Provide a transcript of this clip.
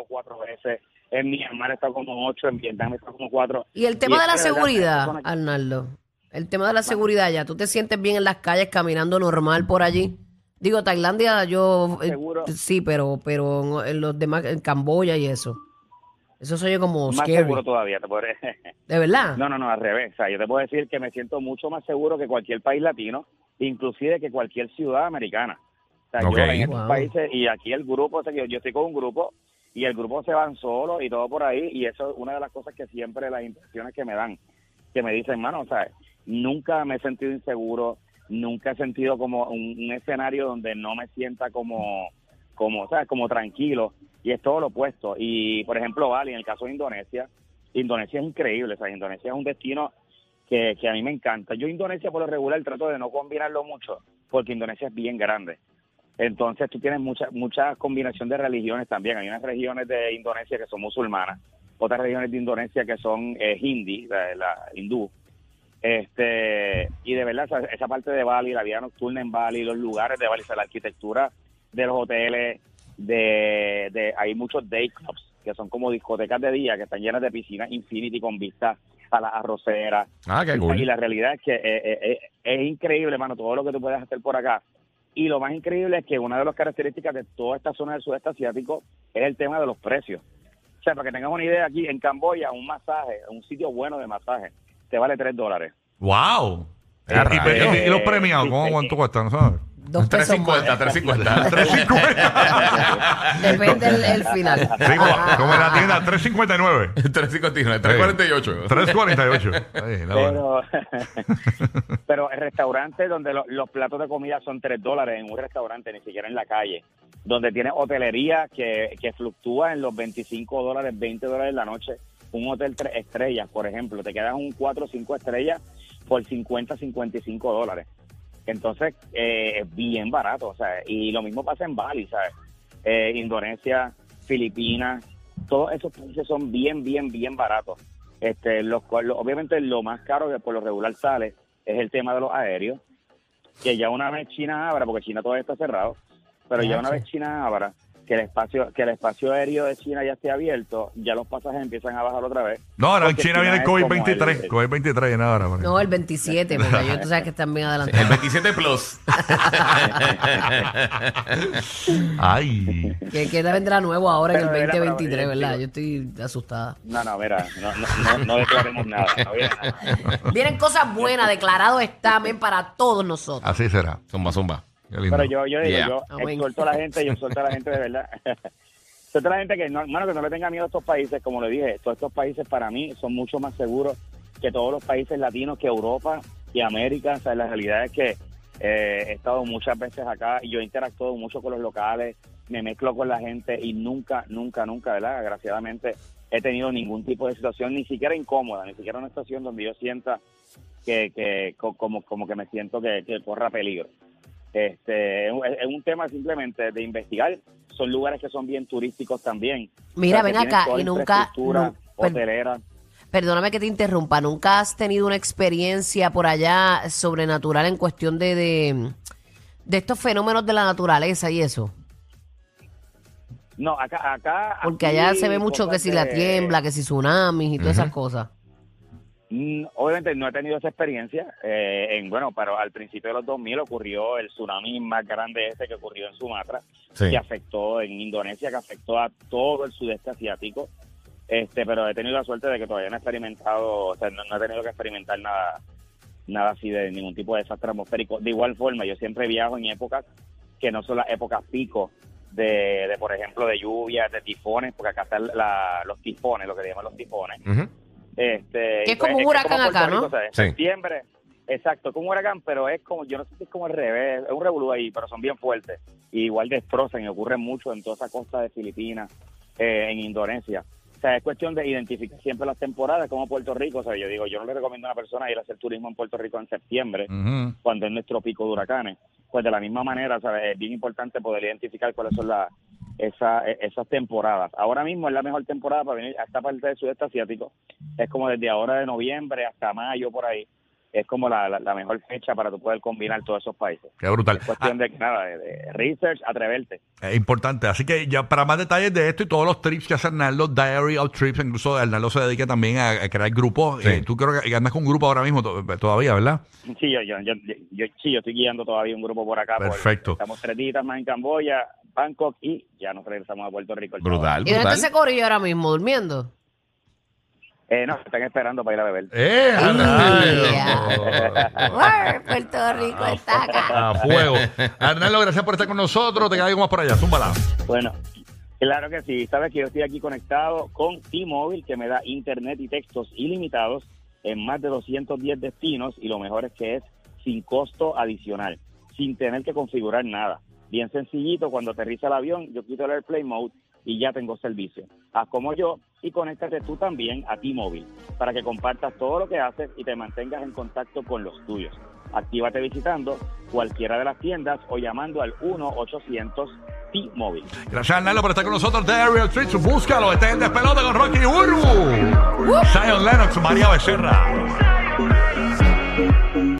estado cuatro veces, en Myanmar he estado como ocho, en Vietnam he estado como cuatro. Y el tema Y de la seguridad, que- Arnaldo. El tema de la seguridad ya. ¿Tú te sientes bien en las calles caminando normal por allí? Digo, Tailandia yo... eh, Seguro. sí, pero, pero en los demás, en Camboya y eso. Eso se oye como Más scary. seguro todavía, te podré. ¿De verdad? No, no, no, al revés. O sea, yo te puedo decir que me siento mucho más seguro que cualquier país latino, inclusive que cualquier ciudad americana. O sea, Ok. yo en estos Wow. países, y aquí el grupo, o sea, yo, yo estoy con un grupo, y el grupo se van solos y todo por ahí, y eso es una de las cosas que siempre las impresiones que me dan, que me dicen, mano, o sea, nunca me he sentido inseguro, nunca he sentido como un, un escenario donde no me sienta como, como, ¿sabes? Como tranquilo, y es todo lo opuesto. Y, por ejemplo, Bali, en el caso de Indonesia, Indonesia es increíble, o sea, Indonesia es un destino que, que a mí me encanta. Yo Indonesia por lo regular trato de no combinarlo mucho, porque Indonesia es bien grande. Entonces tú tienes mucha mucha combinación de religiones también. Hay unas regiones de Indonesia que son musulmanas, otras regiones de Indonesia que son eh, hindi, la, la hindú. Este y de verdad esa, esa parte de Bali, la vida nocturna en Bali, los lugares de Bali, o sea, la arquitectura de los hoteles, de, de hay muchos day clubs que son como discotecas de día que están llenas de piscinas infinity con vistas a las arroceras. Ah, qué Y cool. la realidad es que eh, eh, es increíble, hermano, todo lo que tú puedes hacer por acá. Y lo más increíble es que una de las características de toda esta zona del sudeste asiático es el tema de los precios. O sea, para que tengas una idea, aquí en Camboya, un masaje, un sitio bueno de masaje, te vale 3 dólares. ¡Wow! Eh, Y, y- rayos. y- y los premiados, ¿cómo cuánto sí. cuestan? ¿sabes? Dos pesos más. 350, 350. Depende el, el final. Sí, como, como en la tienda, 359. 359, 348. 348. Ay. Pero, pero el restaurante donde lo- los platos de comida son 3 dólares en un restaurante, ni siquiera en la calle, donde tiene hotelería que, que fluctúa en los 25 dólares, 20 dólares la noche, un hotel 3 estrellas, por ejemplo, te quedas un 4 o 5 estrellas por 50, 55 dólares. Entonces, eh, es bien barato, o sea, y lo mismo pasa en Bali, ¿sabes? Eh, Indonesia, Filipinas, todos esos países son bien, bien, bien baratos. Este, los, cual- lo- obviamente lo más caro que por lo regular sale es el tema de los aéreos, que ya una vez China abra, porque China todavía está cerrado, pero ya una vez China abra, que el espacio que el espacio aéreo de China ya esté abierto, ya los pasajes empiezan a bajar otra vez. No, ahora en China viene el es como COVID-23. el- COVID-23 viene ahora. No, el 27, porque yo, tú sabes que están bien El adelantados. 27 Plus. Ay. Que, que vendrá nuevo ahora en el Pero, mira, 2023, pero, ¿verdad? digo- Yo estoy asustada. No, no, mira, no, no, no, no declaremos nada. no nada. Vienen cosas buenas, declarado está, men, para todos nosotros. Así será. Zumba, zumba. Pero yo, yo digo, Yeah. yo Amén. exhorto a la gente, yo exhorto a la gente de verdad. exhorto a la gente que no, hermano, que no le tenga miedo a estos países, como le dije, todos estos países para mí son mucho más seguros que todos los países latinos, que Europa y América. O sea, la realidad es que eh, he estado muchas veces acá y yo he interactuado mucho con los locales, me mezclo con la gente y nunca, nunca, nunca, ¿verdad? Desgraciadamente he tenido ningún tipo de situación, ni siquiera incómoda, ni siquiera una situación donde yo sienta que, que co- como, como que me siento que, que corra peligro. Este, es, un- es un tema simplemente de investigar. Son lugares que son bien turísticos también. Mira, O sea, que ven acá, y nunca- no, hotelera. Perdóname que te interrumpa, ¿nunca has tenido una experiencia por allá sobrenatural en cuestión de, de, de estos fenómenos de la naturaleza y eso? No, acá, acá. Porque aquí allá se ve mucho que si la tiembla, que si tsunamis y todas esas cosas. Mm, Obviamente no he tenido esa experiencia. eh, en Bueno, pero al principio de los 2000 ocurrió el tsunami más grande este que ocurrió en Sumatra, Sí. que afectó en Indonesia, que afectó a todo el sudeste asiático. Este, pero he tenido la suerte de que todavía no he experimentado, o sea, no, no he tenido que experimentar nada, nada así de ningún tipo de desastre atmosférico. De igual forma, yo siempre viajo en épocas que no son las épocas pico de, de por ejemplo, de lluvias, de tifones, porque acá están la- los tifones, lo que le llaman los tifones. Este, Que es como un huracán acá, Rico, ¿no? o sea, en Sí. septiembre, exacto, como un huracán, pero es como, yo no sé si es como al revés, es un revolú ahí, pero son bien fuertes. Y igual destrozan y ocurren mucho en toda esa costa de Filipinas, eh, en Indonesia. O sea, es cuestión de identificar siempre las temporadas, como Puerto Rico. O sea, yo digo, yo no le recomiendo a una persona ir a hacer turismo en Puerto Rico en septiembre, cuando es nuestro pico de huracanes. Pues de la misma manera, ¿sabes? Es bien importante poder identificar cuáles son las esa, e- esas temporadas. Ahora mismo es la mejor temporada para venir a esta parte del sudeste asiático. Es como desde ahora de noviembre hasta mayo por ahí. es como la, la, mejor fecha para tú poder combinar todos esos países. Qué brutal. Es cuestión de, nada, de, research, atreverte. Es importante. Así que ya para más detalles de esto y todos los trips que hace Arnaldo, Diary of Trips, incluso Arnaldo se dedica también a, crear grupos. Sí. Eh, tú creo que andas con un grupo ahora mismo todavía, ¿verdad? Sí, yo, yo, yo, sí, yo estoy guiando todavía un grupo por acá. Perfecto. estamos tres días más en Camboya, Bangkok y ya nos regresamos a Puerto Rico. Brutal, ¿Y dónde ese corillo ahora mismo, durmiendo? Eh, no, están esperando para ir a beber. ¡Eh! Puerto Rico está acá. A fuego. Arnaldo, gracias por estar con nosotros. Te queda algo más por allá. Zúmbala. Bueno, claro que sí. Sabes que yo estoy aquí conectado con T-Mobile, que me da internet y textos ilimitados en más de 210 destinos y lo mejor es que es sin costo adicional, sin tener que configurar nada. Bien sencillito, cuando aterriza el avión, yo quito el AirPlay Mode y ya tengo servicio. Haz como yo y conéctate tú también a T-Mobile para que compartas todo lo que haces y te mantengas en contacto con los tuyos. Actívate visitando cualquiera de las tiendas o llamando al 1-800 T-Mobile. Gracias, Arnaldo, por estar con nosotros. The Ariel Street, búscalo. Está en Despelote con Rocky Urbu. Zion Lennox, María Becerra.